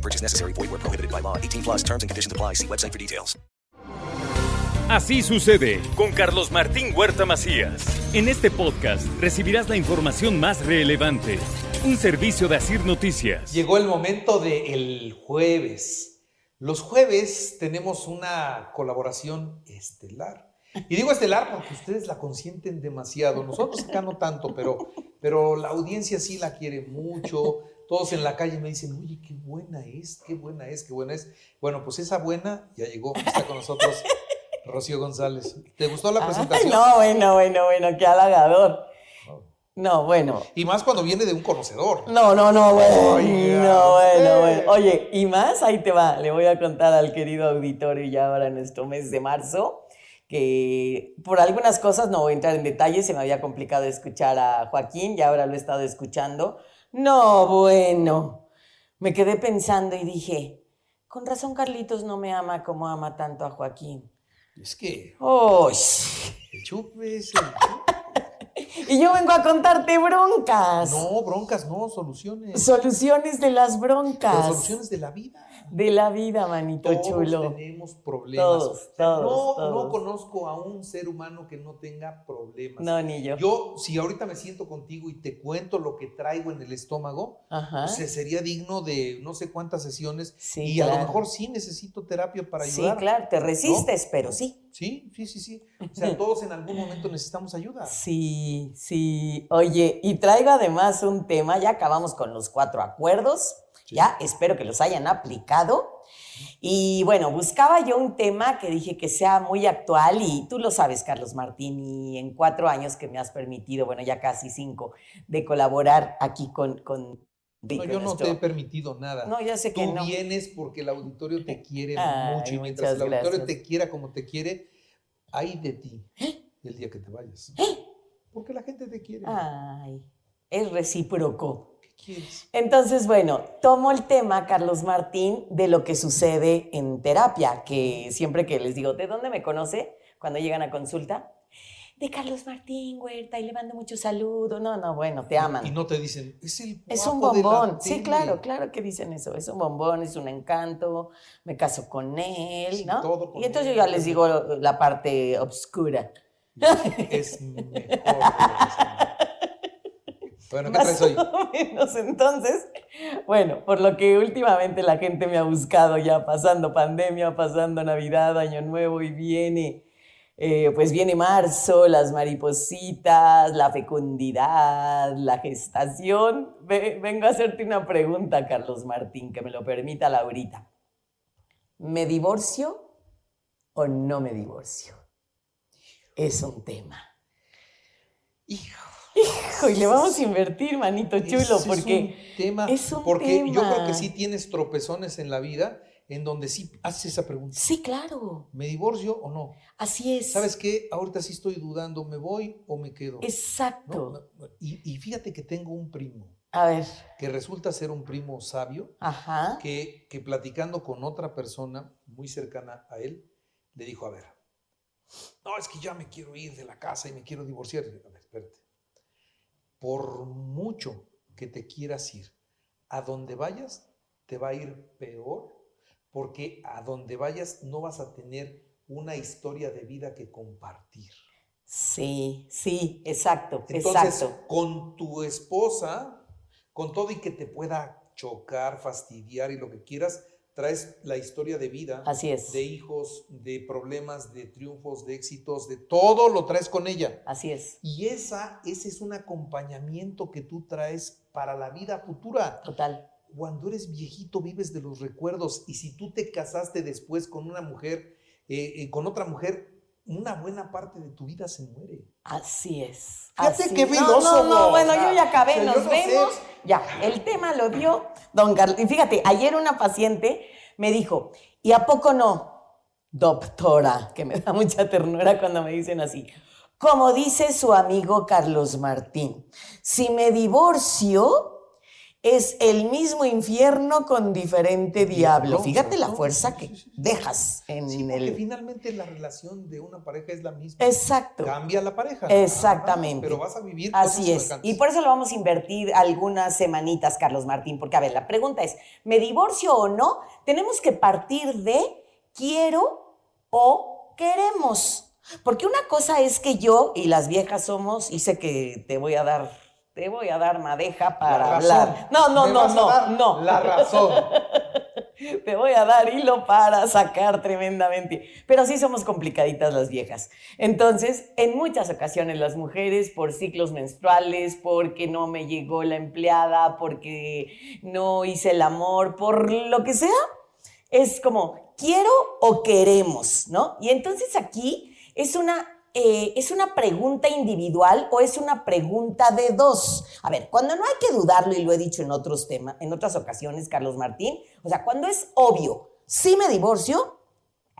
No purchase necessary. Void where prohibited by law. 18 plus terms and conditions apply. See website for details. Así sucede con Carlos Martín Huerta Macías. En este podcast recibirás la información más relevante. Un servicio de Asir Noticias. Llegó el momento del jueves. Los jueves tenemos una colaboración estelar. Y digo estelar porque ustedes la consienten demasiado. Nosotros acá no tanto, pero, pero la audiencia sí la quiere mucho. Todos en la calle me dicen, oye, qué buena es, qué buena es, qué buena es. Bueno, pues esa buena ya llegó, está con nosotros Rocío González. ¿Te gustó la Ay, presentación? no, bueno, bueno, bueno, qué halagador. No, bueno. Y más cuando viene de un conocedor. No, no, no, bueno. Oiga, no, bueno, bueno. Oye, y más, ahí te va. Le voy a contar al querido auditorio ya ahora en nuestro mes de marzo que por algunas cosas no voy a entrar en detalle, se me había complicado escuchar a Joaquín y ahora lo he estado escuchando. No, bueno. Me quedé pensando y dije, con razón Carlitos no me ama como ama tanto a Joaquín. Es que ¡Uy! el chupe es el chupe. Y yo vengo a contarte broncas. No, broncas, no, soluciones. Soluciones de las broncas. Soluciones de la vida. De la vida, manito Todos chulo. tenemos problemas. Todos, todos, no, todos. no conozco a un ser humano que no tenga problemas. No, ni yo. Yo, si ahorita me siento contigo y te cuento lo que traigo en el estómago, Ajá. pues, sería digno de no sé cuántas sesiones. Sí, y a lo mejor sí necesito terapia para Sí, ayudar. claro, te resistes, pero sí. Sí, sí, sí, sí. O sea, todos en algún momento necesitamos ayuda. Sí, sí. Oye, y traigo además un tema, ya acabamos con los cuatro acuerdos, ya espero que los hayan aplicado. Y bueno, buscaba yo un tema que dije que sea muy actual y tú lo sabes, Carlos Martín, y en cuatro años que me has permitido, bueno, ya casi cinco, de colaborar aquí con... con No, yo no te he permitido nada. No, ya sé que Tú vienes porque el auditorio te quiere Ay, mucho y mientras el auditorio gracias. te quiera como te quiere, hay de ti el día que te vayas. Porque la gente te quiere. Ay, es recíproco. Entonces, bueno, tomo el tema, Carlos Martín, de lo que sucede en terapia, que siempre que les digo, ¿de dónde me conoce? Cuando llegan a consulta, de Carlos Martín, Huerta, y le mando mucho saludo. No, no, bueno, te aman. Y no te dicen, es el Es un de bombón. Sí, tele". claro, claro que dicen eso. Es un bombón, es un encanto. Me caso con él, Sí, ¿no? todo con y entonces él. yo ya les digo la parte obscura. Es mejor. que lo que son. Bueno, ¿qué Más traes hoy? o menos, entonces, bueno, por lo que últimamente la gente me ha buscado ya pasando pandemia, pasando Navidad, Año Nuevo y viene, eh, pues viene marzo, las maripositas, la fecundidad, la gestación. Ve- vengo a hacerte una pregunta, Carlos Martín, que me lo permita Laurita. ¿Me divorcio o no me divorcio? Es un tema. Hijo. Hijo, y le vamos a invertir, manito chulo, es porque un tema, es un porque yo creo que sí tienes tropezones en la vida en donde sí haces esa pregunta. sí, claro, ¿Me divorcio o no? así es. ¿Sabes qué? Ahorita sí estoy dudando, ¿me voy o me quedo? Exacto. No, Y, y fíjate que tengo un primo A ver, que resulta ser un primo sabio ajá. que, que platicando con otra persona muy cercana a él, le dijo, a ver, no, es que ya me quiero ir de la casa y me quiero divorciar. A ver, espérate. Por mucho que te quieras ir, a donde vayas te va a ir peor, porque a donde vayas no vas a tener una historia de vida que compartir. Sí, sí, exacto, Entonces, exacto. con tu esposa, con todo y que te pueda chocar, fastidiar y lo que quieras, traes la historia de vida, Así es. de hijos, de problemas, de triunfos, de éxitos, de todo lo traes con ella. Así es. Y esa, ese es un acompañamiento que tú traes para la vida futura. Total. Cuando eres viejito vives de los recuerdos y si tú te casaste después con una mujer, eh, eh, con otra mujer, una buena parte de tu vida se muere. Así es. Fíjate así qué es. No, filósofo, no, no, bueno, yo ya acabé, o sea, yo nos no sé. vemos. Ya, el tema lo dio don Carlos. Y fíjate, ayer una paciente me dijo, ¿y a poco no? doctora, que me da mucha ternura cuando me dicen así. Como dice su amigo Carlos Martín, si me divorcio, es el mismo infierno con diferente diablo. Fíjate la fuerza que sí, sí. dejas en Sí, porque el... finalmente la relación de una pareja es la misma. Exacto. Cambia la pareja. Exactamente. Pero vas a vivir Así es. Y por eso lo vamos a invertir algunas semanitas, Carlos Martín, porque a ver, la pregunta es, ¿me divorcio o no? Tenemos que partir de quiero o queremos. Porque una cosa es que yo y las viejas somos, y sé que te voy a dar, te voy a dar madeja para hablar. No, no, no, no, no. La razón. Te voy a dar hilo para sacar tremendamente. Pero sí somos complicaditas las viejas. Entonces, en muchas ocasiones las mujeres, por ciclos menstruales, porque no me llegó la empleada, porque no hice el amor, por lo que sea, es como, quiero o queremos, ¿no? Y entonces aquí es una, eh, es una pregunta individual o es una pregunta de dos. A ver, cuando no hay que dudarlo, y lo he dicho en otros temas, en otras ocasiones, Carlos Martín, o sea, cuando es obvio, sí me divorcio,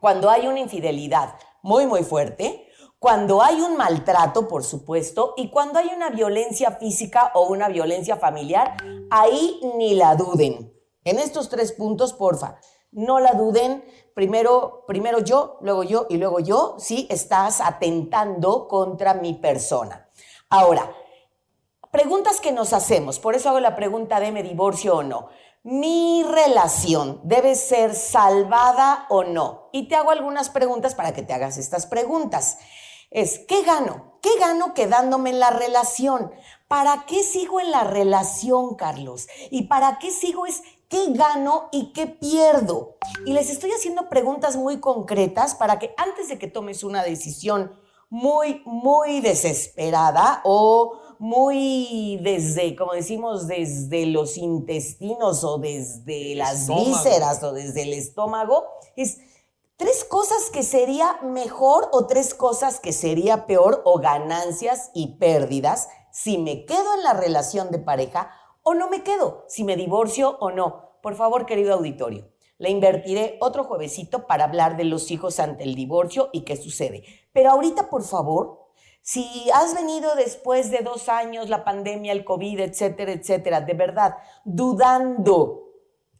cuando hay una infidelidad muy, muy fuerte, cuando hay un maltrato, por supuesto, y cuando hay una violencia física o una violencia familiar, ahí ni la duden. En estos tres puntos, porfa, no la duden. Primero, primero yo, luego yo y luego yo, si estás atentando contra mi persona. Ahora, preguntas que nos hacemos, por eso hago la pregunta de me divorcio o no. Mi relación debe ser salvada o no. Y te hago algunas preguntas para que te hagas estas preguntas. Es, ¿qué gano? ¿Qué gano quedándome en la relación? ¿Para qué sigo en la relación, Carlos? ¿Y para qué sigo es qué gano y qué pierdo? Y les estoy haciendo preguntas muy concretas para que antes de que tomes una decisión muy, muy desesperada o muy desde, como decimos, desde los intestinos o desde las Estómago. vísceras o desde el estómago, es tres cosas que sería mejor o tres cosas que sería peor o ganancias y pérdidas si me quedo en la relación de pareja o no me quedo, si me divorcio o no. Por favor, querido auditorio, le invertiré otro juevesito para hablar de los hijos ante el divorcio y qué sucede. Pero ahorita, por favor, si has venido después de dos años, la pandemia, el COVID, etcétera, etcétera, de verdad, dudando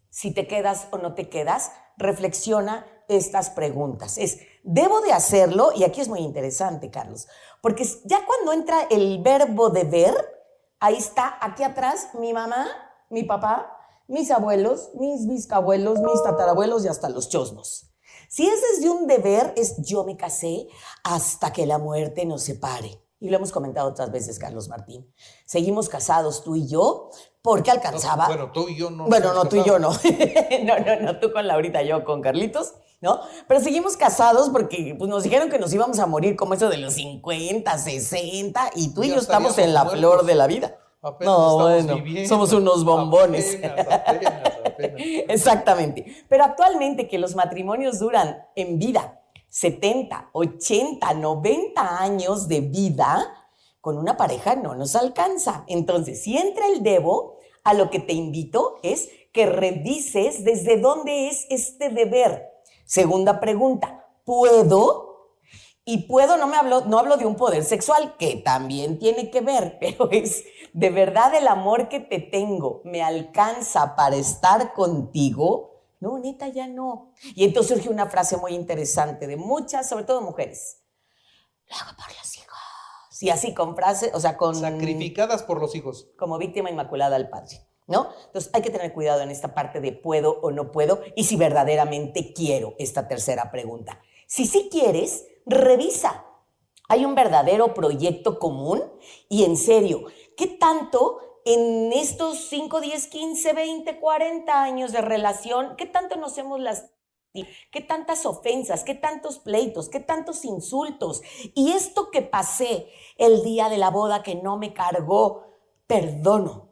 si te quedas o no te quedas, reflexiona estas preguntas. Es, ¿debo de hacerlo? Y aquí es muy interesante, Carlos, porque ya cuando entra el verbo deber, ahí está, aquí atrás, mi mamá, mi papá, mis abuelos, mis bisabuelos, mis tatarabuelos y hasta los chosnos. Si es desde un deber, es yo me casé hasta que la muerte nos separe. Y lo hemos comentado otras veces, Carlos Martín. Seguimos casados tú y yo porque alcanzaba. Bueno, tú y yo no. Bueno, no, tú y yo no. casados. no, no, no, tú con Laurita, yo con Carlitos, ¿no? Pero seguimos casados porque pues, nos dijeron que nos íbamos a morir como eso de los 50, 60, y tú y yo estamos en la flor de la vida. Apenas no, bueno, viviendo. somos unos bombones. Apenas, apenas, apenas. Exactamente. Pero actualmente que los matrimonios duran en vida 70, 80, 90 años de vida, con una pareja no nos alcanza. Entonces, si entra el debo, a lo que te invito es que revises desde dónde es este deber. Segunda pregunta, ¿puedo? Y puedo, no me hablo, no hablo de un poder sexual, que también tiene que ver, pero es de verdad el amor que te tengo me alcanza para estar contigo. No, neta, ya no. Y entonces surge una frase muy interesante de muchas, sobre todo mujeres. Lo hago por los hijos. Y así con frase, o sea, con Sacrificadas por los hijos. como víctima inmaculada al Padre, ¿no? Entonces hay que tener cuidado en esta parte de puedo o no puedo y si verdaderamente quiero esta tercera pregunta. Si sí quieres, revisa. Hay un verdadero proyecto común y en serio, ¿qué tanto en estos 5, 10, 15, 20, 40 años de relación, qué tanto nos hemos las qué tantas ofensas, qué tantos pleitos, qué tantos insultos. Y esto que pasé el día de la boda que no me cargó, perdono.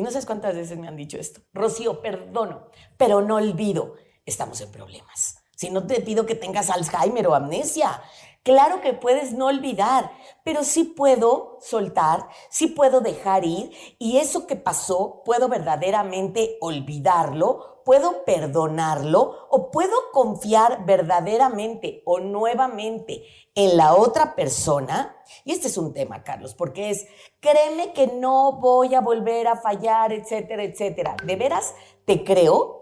Y no sabes cuántas veces me han dicho esto. Rocío, perdono, pero no olvido. Estamos en problemas. Si no te pido que tengas Alzheimer o amnesia, Claro que puedes no olvidar, pero sí puedo soltar, sí puedo dejar ir y eso que pasó puedo verdaderamente olvidarlo, puedo perdonarlo o puedo confiar verdaderamente o nuevamente en la otra persona. Y este es un tema, Carlos, porque es, créeme que no voy a volver a fallar, etcétera, etcétera. ¿De veras te creo?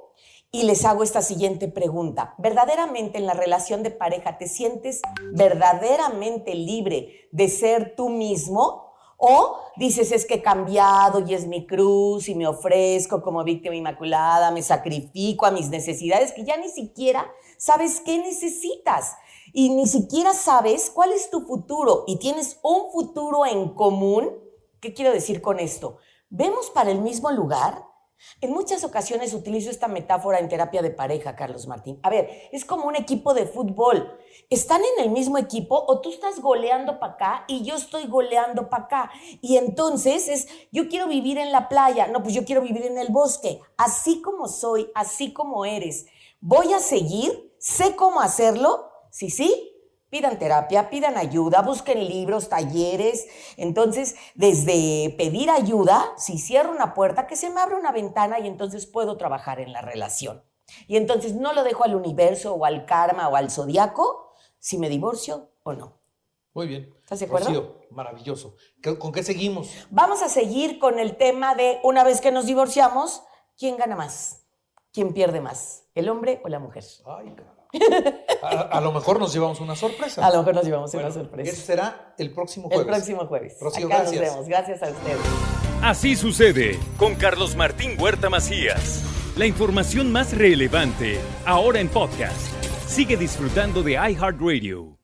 Y les hago esta siguiente pregunta. ¿Verdaderamente en la relación de pareja te sientes verdaderamente libre de ser tú mismo? ¿O dices es que he cambiado y es mi cruz y me ofrezco como víctima inmaculada, me sacrifico a mis necesidades que ya ni siquiera sabes qué necesitas? Y ni siquiera sabes cuál es tu futuro y tienes un futuro en común. ¿Qué quiero decir con esto? ¿Vemos para el mismo lugar? En muchas ocasiones utilizo esta metáfora en terapia de pareja, Carlos Martín. A ver, es como un equipo de fútbol. ¿Están en el mismo equipo o tú estás goleando para acá y yo estoy goleando para acá? Y entonces es, yo quiero vivir en la playa, no, pues yo quiero vivir en el bosque. Así como soy, así como eres. ¿Voy a seguir? ¿Sé cómo hacerlo? Sí, sí, Pidan terapia, pidan ayuda, busquen libros, talleres. Entonces, desde pedir ayuda, si cierro una puerta, que se me abre una ventana y entonces puedo trabajar en la relación. Y entonces no lo dejo al universo o al karma o al zodiaco si me divorcio o no. Muy bien. ¿Estás de acuerdo? Rocío, maravilloso. ¿Con qué seguimos? Vamos a seguir con el tema de una vez que nos divorciamos, ¿quién gana más? ¿Quién pierde más? ¿El hombre o la mujer? Ay. A, a, lo mejor nos llevamos una sorpresa. A lo mejor nos llevamos Bueno, una sorpresa. Eso será el próximo jueves. El próximo jueves. Rocío, Acá gracias. nos vemos. Gracias a ustedes. Así sucede con Carlos Martín Huerta Macías. La información más relevante ahora en podcast. Sigue disfrutando de iHeartRadio.